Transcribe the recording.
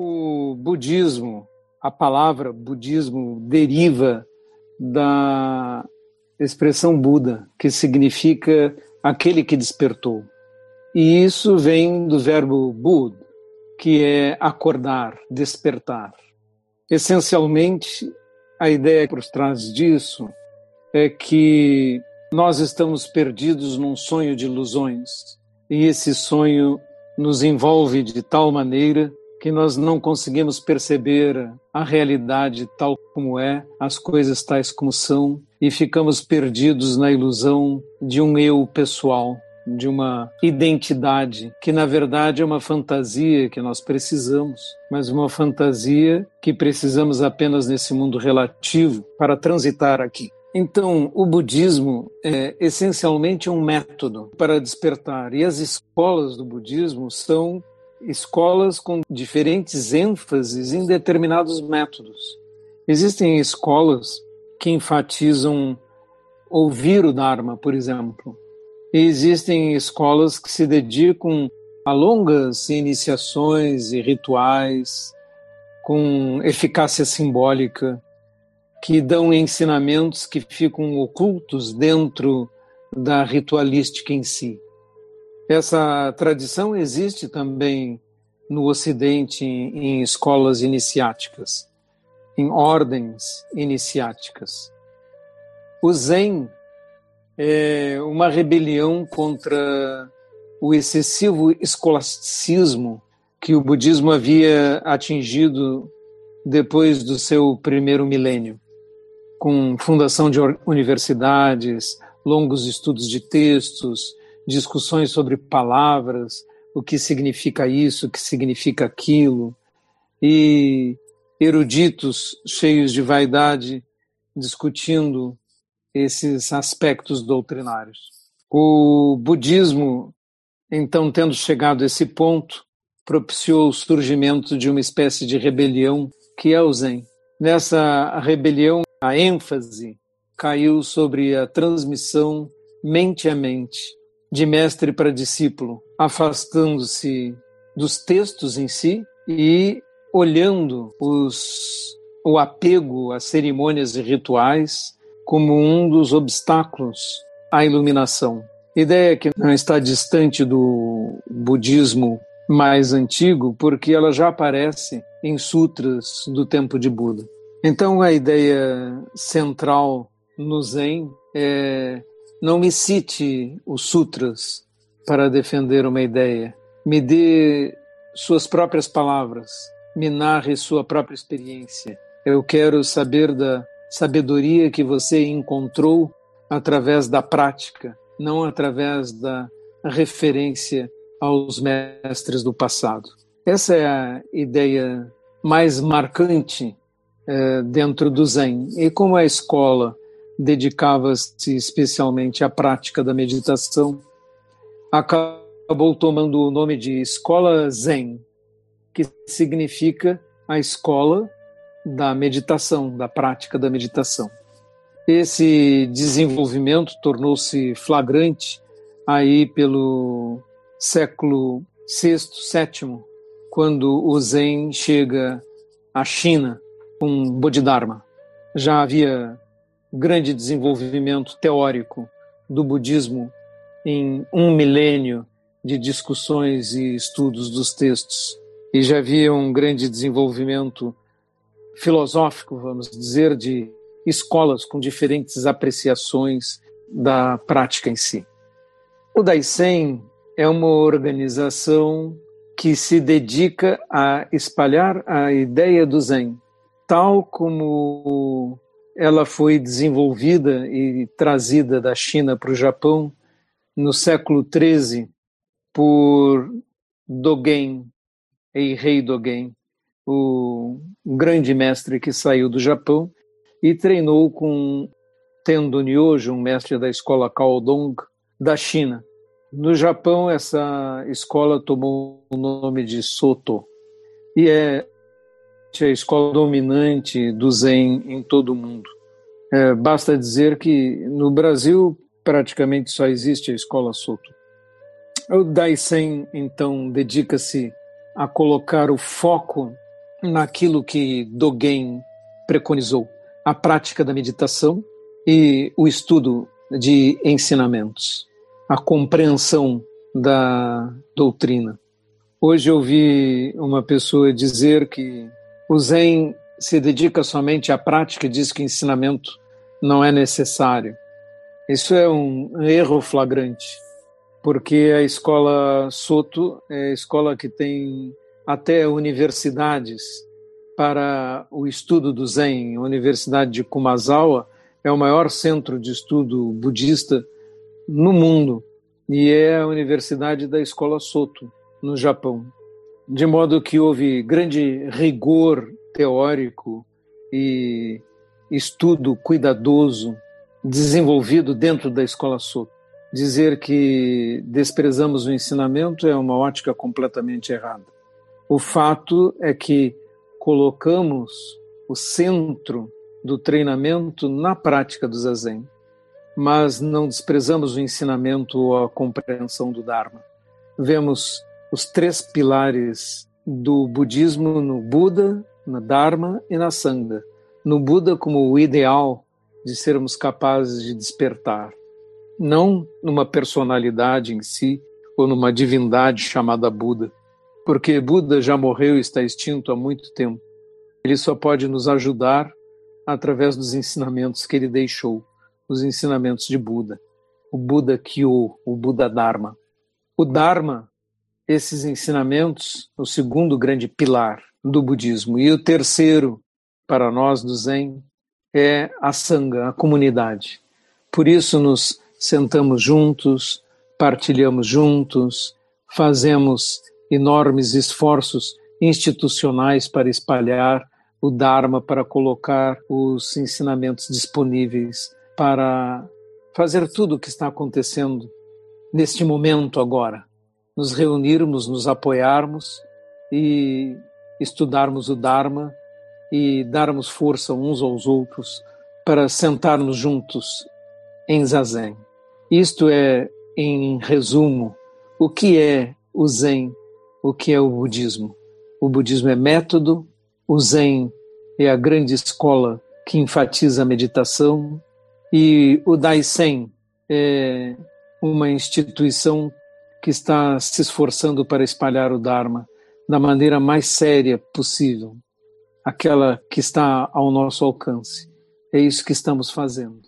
O budismo, a palavra budismo deriva da expressão Buda, que significa aquele que despertou. E isso vem do verbo bud, que é acordar, despertar. Essencialmente, a ideia por trás disso é que nós estamos perdidos num sonho de ilusões e esse sonho nos envolve de tal maneira que nós não conseguimos perceber a realidade tal como é, as coisas tais como são, e ficamos perdidos na ilusão de um eu pessoal, de uma identidade que na verdade é uma fantasia que nós precisamos, mas uma fantasia que precisamos apenas nesse mundo relativo para transitar aqui. Então, o budismo é essencialmente um método para despertar, e as escolas do budismo são escolas com diferentes ênfases em determinados métodos. Existem escolas que enfatizam ouvir o Dharma, por exemplo. E existem escolas que se dedicam a longas iniciações e rituais com eficácia simbólica, que dão ensinamentos que ficam ocultos dentro da ritualística em si. Essa tradição existe também no Ocidente em escolas iniciáticas, em ordens iniciáticas. O Zen é uma rebelião contra o excessivo escolasticismo que o budismo havia atingido depois do seu primeiro milênio, com fundação de universidades, longos estudos de textos, discussões sobre palavras, o que significa isso, o que significa aquilo, e eruditos cheios de vaidade discutindo esses aspectos doutrinários. O budismo, então, tendo chegado a esse ponto, propiciou o surgimento de uma espécie de rebelião que é o Zen. Nessa rebelião, a ênfase caiu sobre a transmissão mente a mente, de mestre para discípulo, afastando-se dos textos em si e olhando os, o apego às cerimônias e rituais como um dos obstáculos à iluminação. Ideia que não está distante do budismo mais antigo, porque ela já aparece em sutras do tempo de Buda. Então, a ideia central no Zen é não me cite os sutras para defender uma ideia. Me dê suas próprias palavras. Me narre sua própria experiência. Eu quero saber da sabedoria que você encontrou através da prática, não através da referência aos mestres do passado. Essa é a ideia mais marcante eh, dentro do Zen. E como a escola dedicava-se especialmente à prática da meditação, acabou tomando o nome de Escola Zen, que significa a escola da meditação, da prática da meditação. Esse desenvolvimento tornou-se flagrante aí pelo século VI, VII, quando o Zen chega à China com Bodhidharma. Já havia grande desenvolvimento teórico do budismo em um milênio de discussões e estudos dos textos. E já havia um grande desenvolvimento filosófico, vamos dizer, de escolas com diferentes apreciações da prática em si. O Daisen é uma organização que se dedica a espalhar a ideia do Zen, tal como ela foi desenvolvida e trazida da China para o Japão no século XIII por Dogen, Eirei Dogen, o grande mestre que saiu do Japão e treinou com Tendo Nyojo, um mestre da escola Kaodong da China. No Japão, essa escola tomou o nome de Soto e é a escola dominante do Zen em todo o mundo. É, basta dizer que no Brasil praticamente só existe a escola Soto. O Daisen, então, dedica-se a colocar o foco naquilo que Dogen preconizou, a prática da meditação e o estudo de ensinamentos, a compreensão da doutrina. Hoje eu ouvi uma pessoa dizer que o Zen se dedica somente à prática e diz que ensinamento não é necessário. Isso é um erro flagrante, porque a escola Soto é a escola que tem até universidades para o estudo do Zen. A Universidade de Kumazawa é o maior centro de estudo budista no mundo e é a Universidade da Escola Soto, no Japão. De modo que houve grande rigor teórico e estudo cuidadoso desenvolvido dentro da Escola Soto. Dizer que desprezamos o ensinamento é uma ótica completamente errada. O fato é que colocamos o centro do treinamento na prática do zazen, mas não desprezamos o ensinamento ou a compreensão do Dharma. Vemos os três pilares do budismo no Buda, na Dharma e na Sangha. No Buda como o ideal de sermos capazes de despertar, não numa personalidade em si ou numa divindade chamada Buda, porque Buda já morreu e está extinto há muito tempo. Ele só pode nos ajudar através dos ensinamentos que ele deixou, os ensinamentos de Buda, o Buda Kyo, o Buda Dharma. O Dharma, esses ensinamentos, o segundo grande pilar do budismo. E o terceiro, para nós do Zen, é a Sangha, a comunidade. Por isso nos sentamos juntos, partilhamos juntos, fazemos enormes esforços institucionais para espalhar o Dharma para colocar os ensinamentos disponíveis para fazer tudo o que está acontecendo neste momento agora. Nos reunirmos, nos apoiarmos e estudarmos o Dharma e darmos força uns aos outros para sentarmos juntos em Zazen. Isto é, em resumo, o que é o Zen, o que é o budismo. O budismo é método, o Zen é a grande escola que enfatiza a meditação e o Daisen é uma instituição que está se esforçando para espalhar o Dharma da maneira mais séria possível, aquela que está ao nosso alcance. É isso que estamos fazendo.